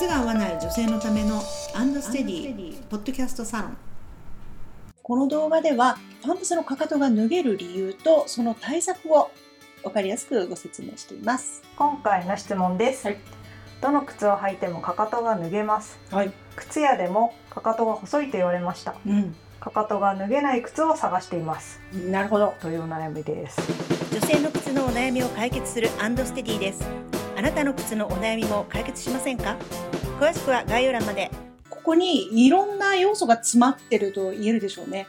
靴が合わない女性のためのアンドステディポッドキャストサロン。この動画ではパンプスのかかとが脱げる理由とその対策を分かりやすくご説明しています。今回の質問です、はい。どの靴を履いてもかかとが脱げます。はい。靴屋でもかかとが細いと言われました。うん。かかとが脱げない靴を探しています。なるほど。というお悩みです。女性の靴のお悩みを解決するアンドステディですあなたの靴のお悩みも解決しませんか？詳しくは概要欄までここにいろんな要素が詰まってると言えるでしょうね。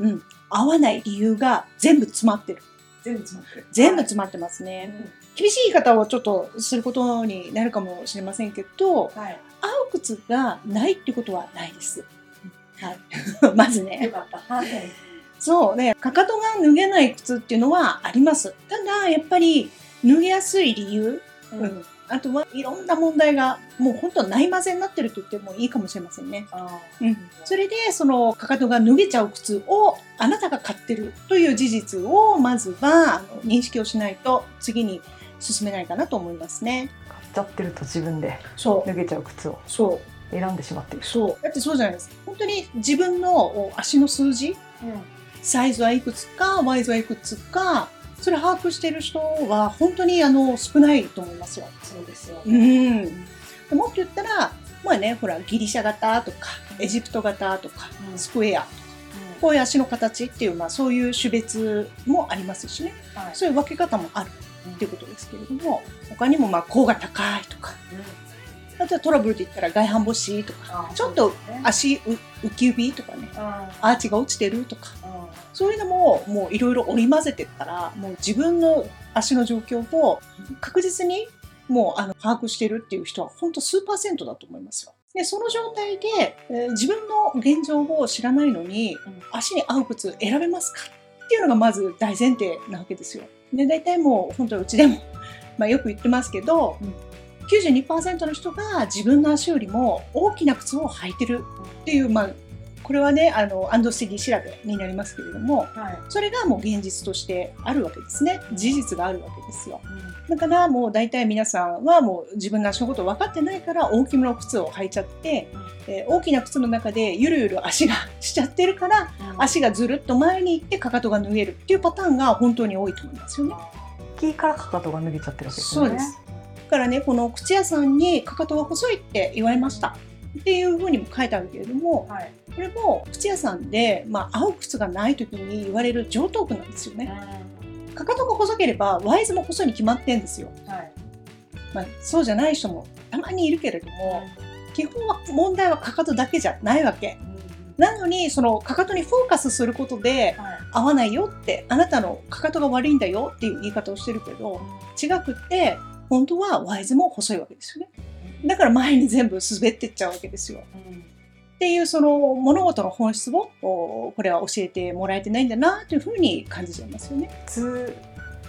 うん。うん。合わない理由が全部詰まってる。全部詰まってる全部詰まってますね。厳しい言い方をちょっとすることになるかもしれませんけど、はい合う靴がないってことはないです。はい。まずね。かったはいそうね、かかとが脱げない靴っていうのはあります。ただ、やっぱり脱げやすい理由、うん。あとはいろんな問題がもう本当ないまぜになってると言ってもいいかもしれませんね。あうん、それでそのかかとが脱げちゃう靴をあなたが買ってるという事実をまずはあの認識をしないと次に進めないかなと思いますね。買っちゃってると自分でそう。脱げちゃう靴を。そう。選んでしまっている。そう。だってそうじゃないですか。本当に自分のお足の数字？サイズはいくつか、ワイズはいくつか、それ把握してる人は本当にあの少ないと思いますよ。そうですようん。でもっと言ったら、まあね、ほら、ギリシャ型とか、エジプト型とか、うん。スクエアとか、こういう足の形っていう、まあそういう種別もありますしね。はい。そういう分け方もあるっていうことですけれども、他にもまあ甲が高いとか、あとはトラブルで言ったら外反母趾とか、ちょっと足う浮き指とかね、アーチが落ちてるとか、そういうのももういろいろ織り交ぜてったら、もう自分の足の状況を確実にもうあの把握してるっていう人は本当数パーセントだと思いますよ。で、その状態で、えー自分の現状を知らないのに、足に合う靴選べますかっていうのがまず大前提なわけですよ。で、大体もう本当うちでも、まあよく言ってますけど、うん92%の人が自分の足よりも大きな靴を履いてるっていう、まあ、これはね、あの、アンドステディ調べになりますけれども、はいそれがもう現実としてあるわけですね。事実があるわけですよ。だからもう大体皆さんはもう自分の足のことを分かってないから大きめの靴を履いちゃって、えー大きな靴の中でゆるゆる足がしちゃってるから足がずるっと前に行ってかかとが脱げるっていうパターンが本当に多いと思いますよね。大きいからかかとが脱げちゃってるわけですねそうです。だからね、この靴屋さんにかかとが細いって言われました。っていうふうにも書いてあるけれども、はいこれも靴屋さんで、まあ、合う靴がない時に言われる上等句なんですよね。かかとが細ければワイズも細いに決まってんですよ。はいまあ、そうじゃない人もたまにいるけれども、基本は問題はかかとだけじゃないわけ。なのに、そのかかとにフォーカスすることで、はい合わないよって、あなたのかかとが悪いんだよっていう言い方をしてるけど、違くって、本当はワイズも細いわけですよね。だから前に全部滑ってっちゃうわけですよ。っていうその物事の本質をおこれは教えてもらえてないんだなというふうに感じちゃいますよね。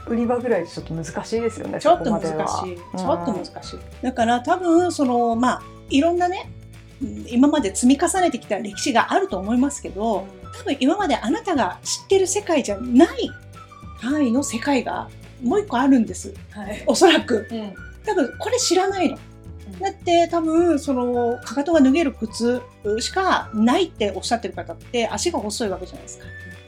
売り場ぐらいちょっと難しいですよねちょっと難しい。ちょっと難しい。だから多分そのまあいろんなねうん今まで積み重ねてきた歴史があると思いますけど多分今まであなたが知ってる世界じゃない範囲の世界がもう一個あるんですはいおそらくうん多分これ知らないのうんだって多分そのかかとが脱げる靴しかないっておっしゃってる方って足が細いわけじゃないですか。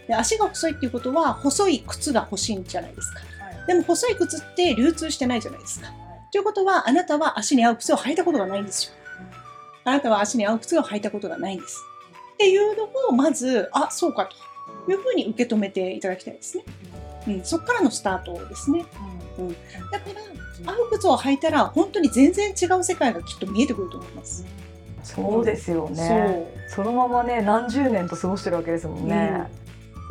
で足が細いっていうことは細い靴が欲しいんじゃないですか。でも細い靴って流通してないじゃないですか。ということはあなたは足に合う靴を履いたことがないんですよ。あなたは足に合う靴を履いたことがないんです。っていうのをまずあそうかと。いうふうに受け止めていただきたいですね、うん、そこからのスタートですね。だから合う靴を履いたら本当に全然違う世界がきっと見えてくると思います。そうですよね。そのままね何十年と過ごしてるわけですもんね、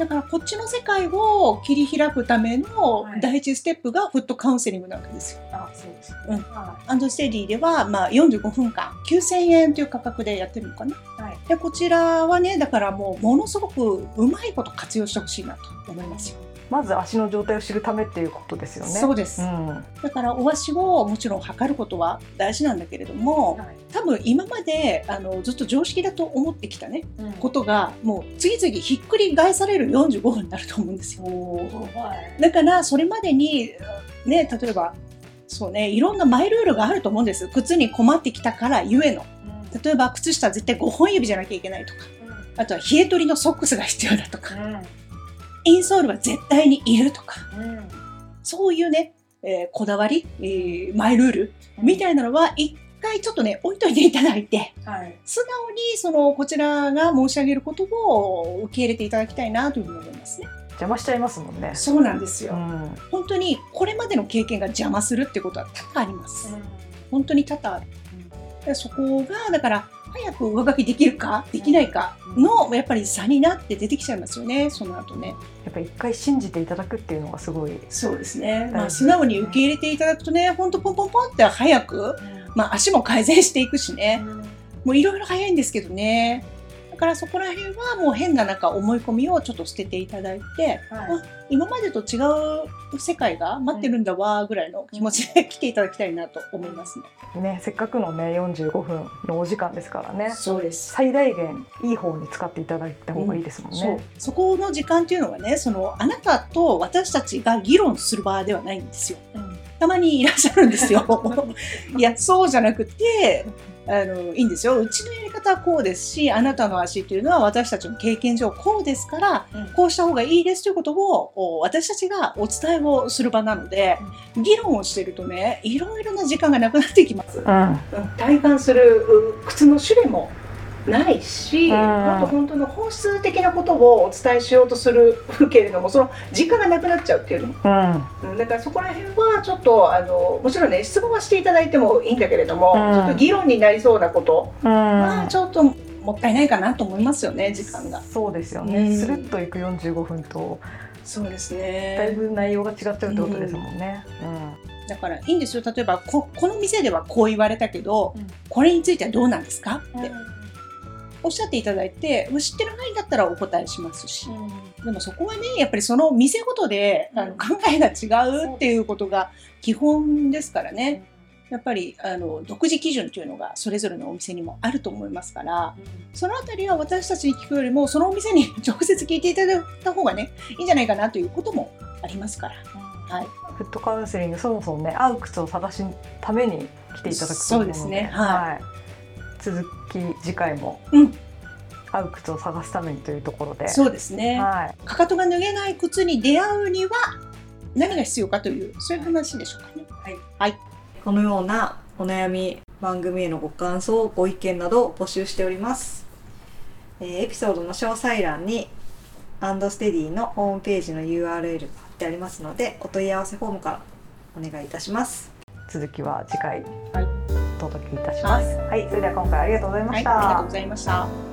だからこっちの世界を切り開くためのはい。第一ステップがフットカウンセリングなわけですよ。あそうですうん。はアンドステディでは、まあ、45分間9000円という価格でやってるのかな。いはい。でこちらはねだからもうものすごくうまいこと活用してほしいなと思いますよ。まず足の状態を知るためっていうことですよね。そうです、ん。だからお足をもちろん測ることは大事なんだけれども多分今まであのずっと常識だと思ってきたねことがもう次々ひっくり返される45分になると思うんですよ。だからそれまでにね例えばそうね、いろんなマイルールがあると思うんです。靴に困ってきたからゆえの。例えば靴下絶対5本指じゃなきゃいけないとか、あとは冷え取りのソックスが必要だとか、インソールは絶対にいるとか、そういうね、えー、こだわり、えー、マイルールみたいなのは一回ちょっとね置いといていただいて、はい、素直にそのこちらが申し上げることを受け入れていただきたいなというふうに思いますね。邪魔しちゃいますもんね。そうなんですよ。うん、本当にこれまでの経験が邪魔するってことは多々あります。うん、本当に多々ある。うん、そこがだから早く上書きできるかできないかのやっぱり差になって出てきちゃいますよねその後ね。やっぱり一回信じていただくっていうのがすごいそうですね、まあ、素直に受け入れていただくとねほんとポンポンポンって早く、まあ、足も改善していくしね、もういろいろ早いんですけどねからそこら辺はもう変ななんか思い込みをちょっと捨てていただいて、はい、今までと違う世界が待ってるんだわぐらいの気持ちで来ていただきたいなと思いますね。ねせっかくのね45分のお時間ですからねそうです最大限いい方に使っていただいた方がいいですもんね。うん、そこの時間っていうのはねそのあなたと私たちが議論する場ではないんですよ。うんたまにいらっしゃるんですよ。いや、そうじゃなくて、あのいいんですようちのやり方はこうですしあなたの足っていうのは私たちの経験上こうですから、うん、こうした方がいいですということを私たちがお伝えをする場なので、うん、議論をしてるとねいろいろな時間がなくなっていきます。うん、体感する靴の種類もないし、うん、もっと本当の本質的なことをお伝えしようとするけれどもその時間がなくなっちゃうっていうの、うん、だからそこら辺はちょっとあのもちろんね質問はしていただいてもいいんだけれども、うん、ちょっと議論になりそうなこと。はちょっともったいないかなと思いますよね時間が。そうですよね、スルッといく45分と。そうですね。だいぶ内容が違っちゃうってことですもんね。うん。だからいいんですよ。例えばここの店ではこう言われたけど、これについてはどうなんですか？って、おっしゃっていただいて知ってる範囲だったらお答えしますし、うん、でもそこはねやっぱりその店ごとで、あの考えが違うっていうことが基本ですからね。やっぱりあの独自基準というのがそれぞれのお店にもあると思いますから、うん、そのあたりは私たちに聞くよりもそのお店に 直接聞いていただいた方がねいいんじゃないかなということもありますから、うん、はい、フットカウンセリングそもそもね合う靴を探すために来ていただくそうですね。はい、はい続き次回も、うん、合う靴を探すためにというところで。そうですね、はい、かかとが脱げない靴に出会うには何が必要かというそういう話でしょうかね。はい、はい、このようなお悩み番組へのご感想ご意見などを募集しております。えー、エピソードの詳細欄にアンドステディのホームページの URL が貼ってありますのでお問い合わせフォームからお願いいたします。続きは次回、はい、お届けいたします、はい、はい、それでは今回ありがとうございました、はい、ありがとうございました